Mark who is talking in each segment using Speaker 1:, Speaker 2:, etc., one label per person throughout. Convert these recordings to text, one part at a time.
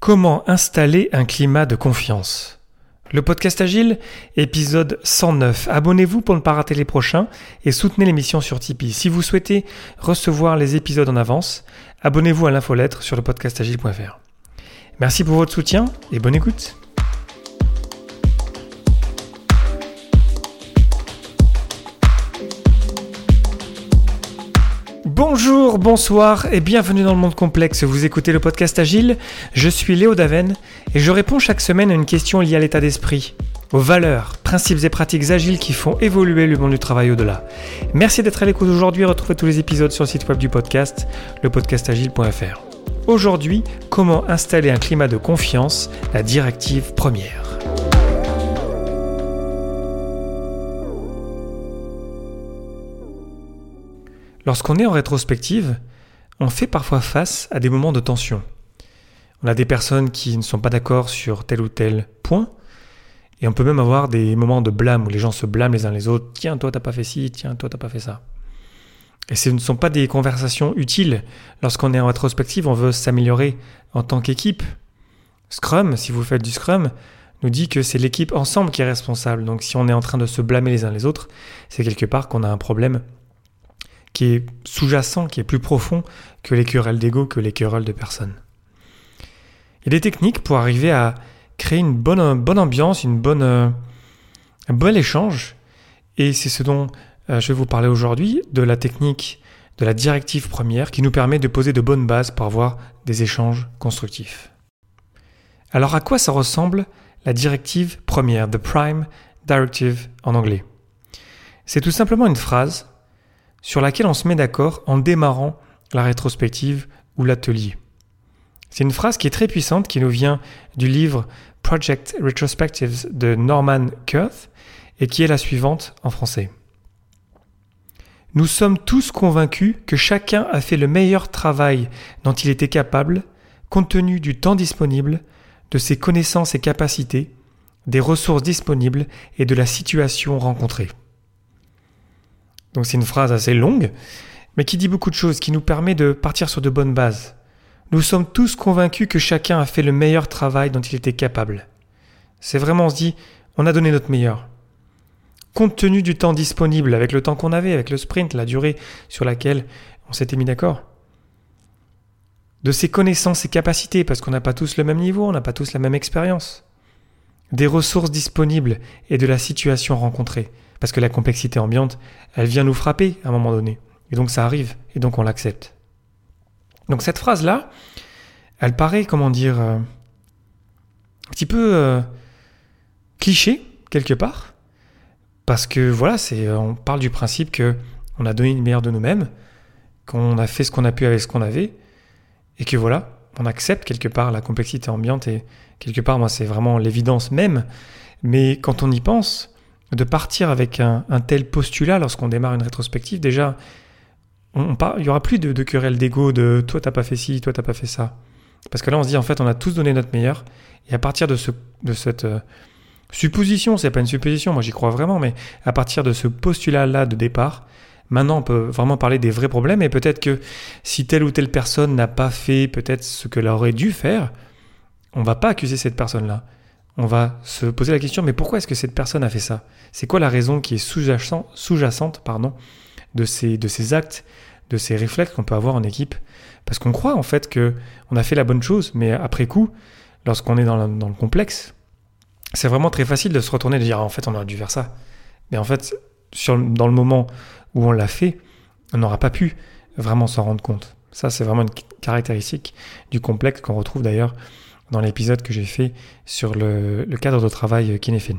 Speaker 1: Comment installer un climat de confiance? Le podcast Agile, épisode 109. Abonnez-vous pour ne pas rater les prochains et soutenez l'émission sur Tipeee. Si vous souhaitez recevoir les épisodes en avance, abonnez-vous à l'infolettre sur le podcastagile.fr. Merci pour votre soutien et bonne écoute. Bonjour, bonsoir et bienvenue dans le monde complexe. Vous écoutez le podcast Agile. Je suis Léo Daven et je réponds chaque semaine à une question liée à l'état d'esprit, aux valeurs, principes et pratiques agiles qui font évoluer le monde du travail au-delà. Merci d'être à l'écoute aujourd'hui et retrouvez tous les épisodes sur le site web du podcast, lepodcastagile.fr. Aujourd'hui, comment installer un climat de confiance, la directive première? Lorsqu'on est en rétrospective, on fait parfois face à des moments de tension. On a des personnes qui ne sont pas d'accord sur tel ou tel point, et on peut même avoir des moments de blâme où les gens se blâment les uns les autres. Tiens, toi t'as pas fait ci, tiens, toi t'as pas fait ça. Et ce ne sont pas des conversations utiles. Lorsqu'on est en rétrospective, on veut s'améliorer en tant qu'équipe. Scrum, si vous faites du Scrum, nous dit que c'est l'équipe ensemble qui est responsable. Donc si on est en train de se blâmer les uns les autres, c'est quelque part qu'on a un problème qui est sous-jacent, qui est plus profond que les querelles d'ego, que les querelles de personnes. Il y a des techniques pour arriver à créer une bonne, ambiance, une bonne, un bon échange. Et c'est ce dont euh, je vais vous parler aujourd'hui, de la technique de la directive première qui nous permet de poser de bonnes bases pour avoir des échanges constructifs. Alors à quoi ça ressemble la directive première, the prime directive en anglais? C'est tout simplement une phrase sur laquelle on se met d'accord en démarrant la rétrospective ou l'atelier. C'est une phrase qui est très puissante qui nous vient du livre Project Retrospectives de Norman Kurth et qui est la suivante en français. Nous sommes tous convaincus que chacun a fait le meilleur travail dont il était capable, compte tenu du temps disponible, de ses connaissances et capacités, des ressources disponibles et de la situation rencontrée. Donc c'est une phrase assez longue, mais qui dit beaucoup de choses, qui nous permet de partir sur de bonnes bases. Nous sommes tous convaincus que chacun a fait le meilleur travail dont il était capable. C'est vraiment, on se dit, on a donné notre meilleur. Compte tenu du temps disponible, avec le temps qu'on avait, avec le sprint, la durée sur laquelle on s'était mis d'accord. De ses connaissances et capacités, parce qu'on n'a pas tous le même niveau, on n'a pas tous la même expérience. Des ressources disponibles et de la situation rencontrée. Parce que la complexité ambiante, elle vient nous frapper à un moment donné. Et donc ça arrive, et donc on l'accepte. Donc cette phrase-là, elle paraît, comment dire, euh, un petit peu euh, cliché, quelque part. Parce que voilà, c'est, euh, on parle du principe que on a donné le meilleur de nous-mêmes, qu'on a fait ce qu'on a pu avec ce qu'on avait, et que voilà, on accepte quelque part la complexité ambiante, et quelque part, moi, c'est vraiment l'évidence même. Mais quand on y pense, de partir avec un, tel postulat lorsqu'on démarre une rétrospective, déjà, il n'y aura plus de, de querelle d'ego, de toi t'as pas fait ci, toi t'as pas fait ça. Parce que là on se dit en fait on a tous donné notre meilleur, et à partir de, ce, de cette euh, supposition, c'est pas une supposition, moi j'y crois vraiment, mais à partir de ce postulat-là de départ, maintenant on peut vraiment parler des vrais problèmes, et peut-être que si telle ou telle personne n'a pas fait peut-être ce qu'elle aurait dû faire, on va pas accuser cette personne-là on va se poser la question, mais pourquoi est-ce que cette personne a fait ça? C'est quoi la raison qui est sous-jacente de, ces, actes, de ces réflexes qu'on peut avoir en équipe? Parce qu'on croit en fait que on a fait la bonne chose, mais après coup, lorsqu'on est dans le, complexe, c'est vraiment très facile de se retourner et de dire ah, en fait on aurait dû faire ça. Mais en fait, dans le moment où on l'a fait, on n'aura pas pu vraiment s'en rendre compte. Ça, c'est vraiment une caractéristique du complexe qu'on retrouve d'ailleurs dans l'épisode que j'ai fait sur le, cadre de travail Kinefin.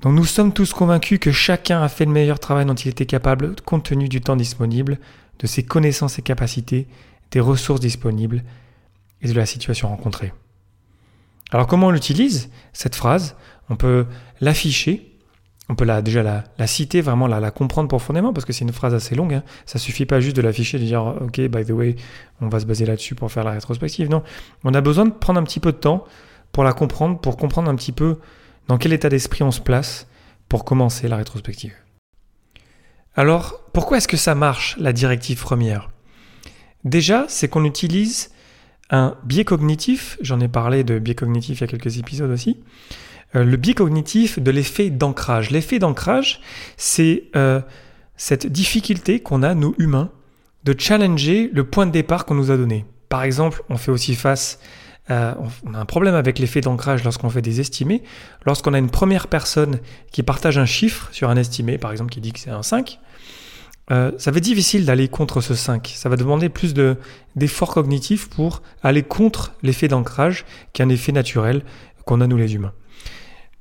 Speaker 1: Donc nous sommes tous convaincus que chacun a fait le meilleur travail dont il était capable compte tenu du temps disponible, de ses connaissances et capacités, des ressources disponibles et de la situation rencontrée. Alors comment on l'utilise, cette phrase? On peut l'afficher on peut la, déjà la, citer, vraiment la, comprendre profondément, parce que c'est une phrase assez longue. Hein. Ça suffit pas juste de l'afficher, de dire OK, by the way, on va se baser là-dessus pour faire la rétrospective. Non, on a besoin de prendre un petit peu de temps pour la comprendre, pour comprendre un petit peu dans quel état d'esprit on se place pour commencer la rétrospective. Alors, pourquoi est-ce que ça marche, la directive première? Déjà, c'est qu'on utilise un biais cognitif, j'en ai parlé de biais cognitif il y a quelques épisodes aussi, le biais cognitif de l'effet d'ancrage. L'effet d'ancrage, c'est euh, cette difficulté qu'on a, nous humains, de challenger le point de départ qu'on nous a donné. Par exemple, on fait aussi face, euh, on a un problème avec l'effet d'ancrage lorsqu'on fait des estimés. Lorsqu'on a une première personne qui partage un chiffre sur un estimé, par exemple qui dit que c'est un 5, euh, ça va être difficile d'aller contre ce 5. Ça va demander plus d'efforts cognitifs pour aller contre l'effet d'ancrage, qui est un effet naturel qu'on a nous les humains.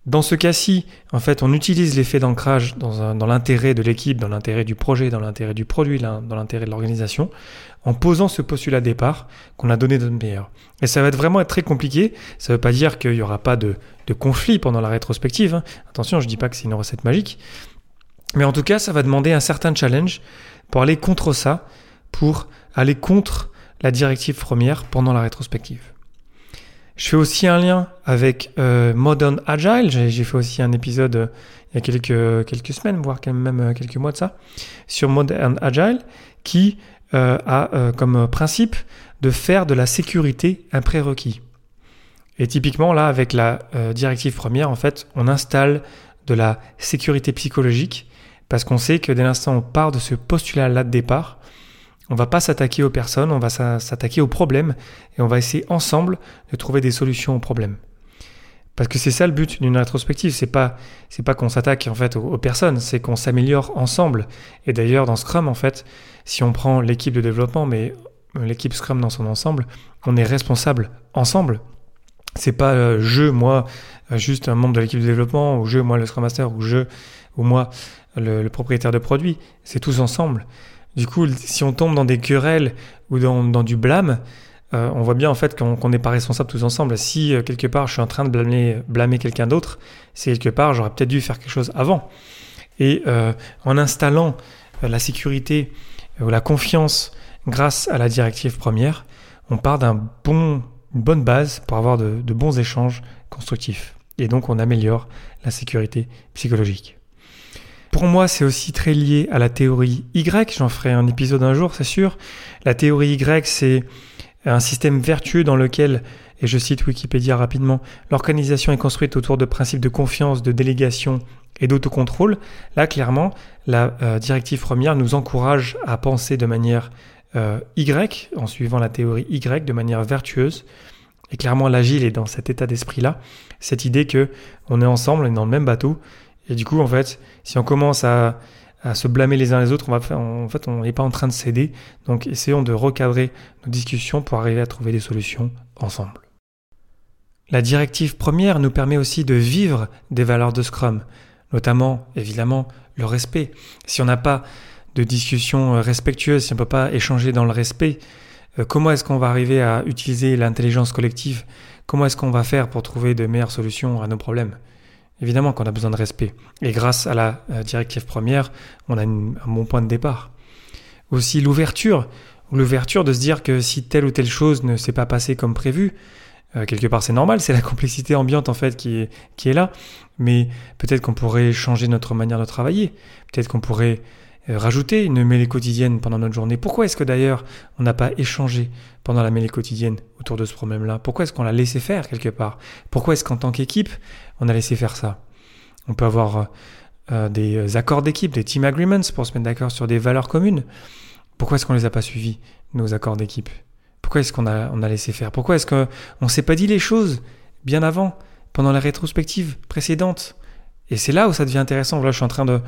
Speaker 1: Dans ce cas-ci, en fait, on utilise l'effet d'ancrage dans, dans l'intérêt de l'équipe, dans l'intérêt du projet, dans l'intérêt du produit, dans l'intérêt de l'organisation, en posant ce postulat départ qu'on a donné de notre meilleur. Et ça va être vraiment être très compliqué. Ça ne veut pas dire qu'il n'y aura pas de, de, conflit pendant la rétrospective. Hein. Attention, je ne dis pas que c'est une recette magique. Mais en tout cas, ça va demander un certain challenge pour aller contre ça, pour aller contre la directive première pendant la rétrospective. Je fais aussi un lien avec euh, Modern Agile. J'ai fait aussi un épisode euh, il y a quelques, quelques semaines, voire même euh, quelques mois de ça, sur Modern Agile, qui a comme principe de faire de la sécurité un prérequis. Et typiquement, là, avec la directive première, en fait, on installe de la sécurité psychologique parce qu'on sait que dès l'instant où on part de ce postulat-là de départ, on va pas s'attaquer aux personnes, on va s'attaquer aux problèmes et on va essayer ensemble de trouver des solutions aux problèmes. Parce que c'est ça le but d'une rétrospective, c'est pas c'est pas qu'on s'attaque en fait aux, personnes, c'est qu'on s'améliore ensemble. Et d'ailleurs dans Scrum en fait, si on prend l'équipe de développement mais l'équipe Scrum dans son ensemble, on est responsable ensemble. C'est pas euh, je moi euh, juste un membre de l'équipe de développement ou je moi le Scrum Master ou je ou moi le propriétaire de produit, c'est tous ensemble. Du coup, si on tombe dans des querelles ou dans, du blâme, euh, on voit bien en fait qu'on n'est pas responsable tous ensemble. Si euh, quelque part je suis en train de blâmer, quelqu'un d'autre, c'est quelque part j'aurais peut-être dû faire quelque chose avant. Et euh, en installant la sécurité ou la confiance grâce à la directive première, on part d'un bon, bonne base pour avoir de bons échanges constructifs. Et donc on améliore la sécurité psychologique. Pour moi, c'est aussi très lié à la théorie Y. J'en ferai un épisode un jour, c'est sûr. La théorie Y, c'est un système vertueux dans lequel, et je cite Wikipédia rapidement, l'organisation est construite autour de principes de confiance, de délégation et d'autocontrôle. Là, clairement, la euh, directive première nous encourage à penser de manière euh, Y, en suivant la théorie Y, de manière vertueuse. Et clairement, l'agile est dans cet état d'esprit-là, cette idée que on est ensemble, on est dans le même bateau, et du coup, en fait, si on commence à, se blâmer les uns les autres, on va en fait, on n'est pas en train de céder. Donc, essayons de recadrer nos discussions pour arriver à trouver des solutions ensemble. La directive première nous permet aussi de vivre des valeurs de Scrum, notamment, évidemment, le respect. Si on n'a pas de discussion respectueuse, si on ne peut pas échanger dans le respect, euh, comment est-ce qu'on va arriver à utiliser l'intelligence collective? Comment est-ce qu'on va faire pour trouver de meilleures solutions à nos problèmes? Évidemment qu'on a besoin de respect. Et grâce à la euh, directive première, on a un bon point de départ. Aussi l'ouverture, l'ouverture de se dire que si telle ou telle chose ne s'est pas passée comme prévu, euh, quelque part c'est normal, c'est la complexité ambiante en fait qui est, qui est là, mais peut-être qu'on pourrait changer notre manière de travailler, peut-être qu'on pourrait euh, rajouter une mêlée quotidienne pendant notre journée. Pourquoi est-ce que d'ailleurs on n'a pas échangé pendant la mêlée quotidienne autour de ce problème-là. Pourquoi est-ce qu'on l'a laissé faire quelque part? Pourquoi est-ce qu'en tant qu'équipe on a laissé faire ça? On peut avoir euh, euh, des accords d'équipe, des team agreements pour se mettre d'accord sur des valeurs communes. Pourquoi est-ce qu'on les a pas suivis, nos accords d'équipe? Pourquoi est-ce qu'on a, on a laissé faire? Pourquoi est-ce qu'on ne s'est pas dit les choses bien avant, pendant la rétrospective précédente? Et c'est là où ça devient intéressant. Là, je suis en train de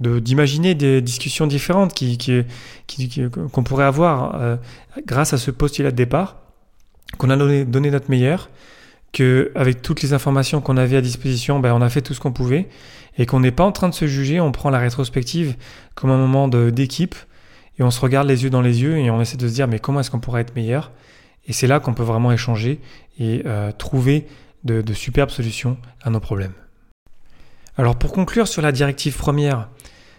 Speaker 1: d'imaginer des discussions différentes qui, qui, qu'on pourrait avoir euh, grâce à ce postulat de départ, qu'on a donné, donné, notre meilleur, que avec toutes les informations qu'on avait à disposition, ben, on a fait tout ce qu'on pouvait, et qu'on n'est pas en train de se juger, on prend la rétrospective comme un moment d'équipe, et on se regarde les yeux dans les yeux, et on essaie de se dire mais comment est-ce qu'on pourrait être meilleur? Et c'est là qu'on peut vraiment échanger et euh, trouver de, de superbes solutions à nos problèmes. Alors pour conclure sur la directive première,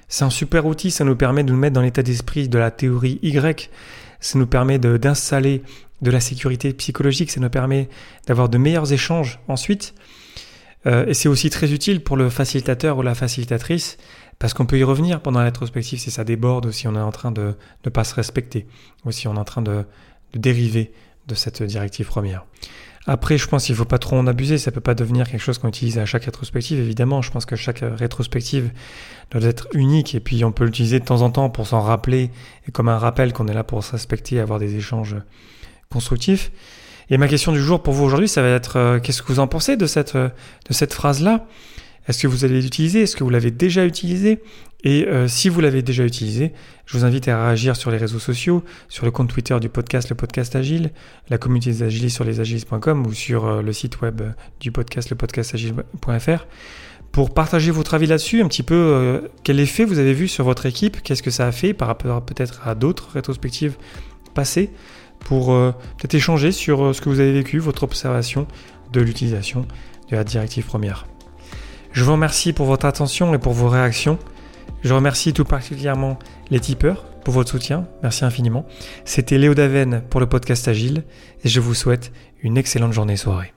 Speaker 1: c'est un super outil, ça nous permet de nous mettre dans l'état d'esprit de la théorie Y, ça nous permet d'installer de, la sécurité psychologique, ça nous permet d'avoir de meilleurs échanges ensuite. Euh, et c'est aussi très utile pour le facilitateur ou la facilitatrice, parce qu'on peut y revenir pendant la rétrospective si ça déborde ou si on est en train de ne pas se respecter, ou si on est en train de, dériver de cette directive première. Après, je pense qu'il ne faut pas trop en abuser, ça ne peut pas devenir quelque chose qu'on utilise à chaque rétrospective, évidemment. Je pense que chaque rétrospective doit être unique et puis on peut l'utiliser de temps en temps pour s'en rappeler et comme un rappel qu'on est là pour se respecter et avoir des échanges constructifs. Et ma question du jour pour vous aujourd'hui, ça va être euh, qu'est-ce que vous en pensez de cette, euh, de cette phrase-là? Est-ce que vous allez l'utiliser Est-ce que vous l'avez déjà utilisé? Et euh, si vous l'avez déjà utilisé, je vous invite à réagir sur les réseaux sociaux, sur le compte Twitter du podcast, le podcast Agile, la communauté des Agilistes sur lesagilistes.com ou sur le site web du podcast, le podcastagile.fr pour partager votre avis là-dessus, un petit peu quel effet vous avez vu sur votre équipe, qu'est-ce que ça a fait par rapport peut-être à d'autres rétrospectives passées? Pour euh, peut-être échanger sur euh, ce que vous avez vécu, votre observation de l'utilisation de la directive première. Je vous remercie pour votre attention et pour vos réactions. Je remercie tout particulièrement les tipeurs pour votre soutien. Merci infiniment. C'était Léo Daven pour le podcast Agile et je vous souhaite une excellente journée soirée.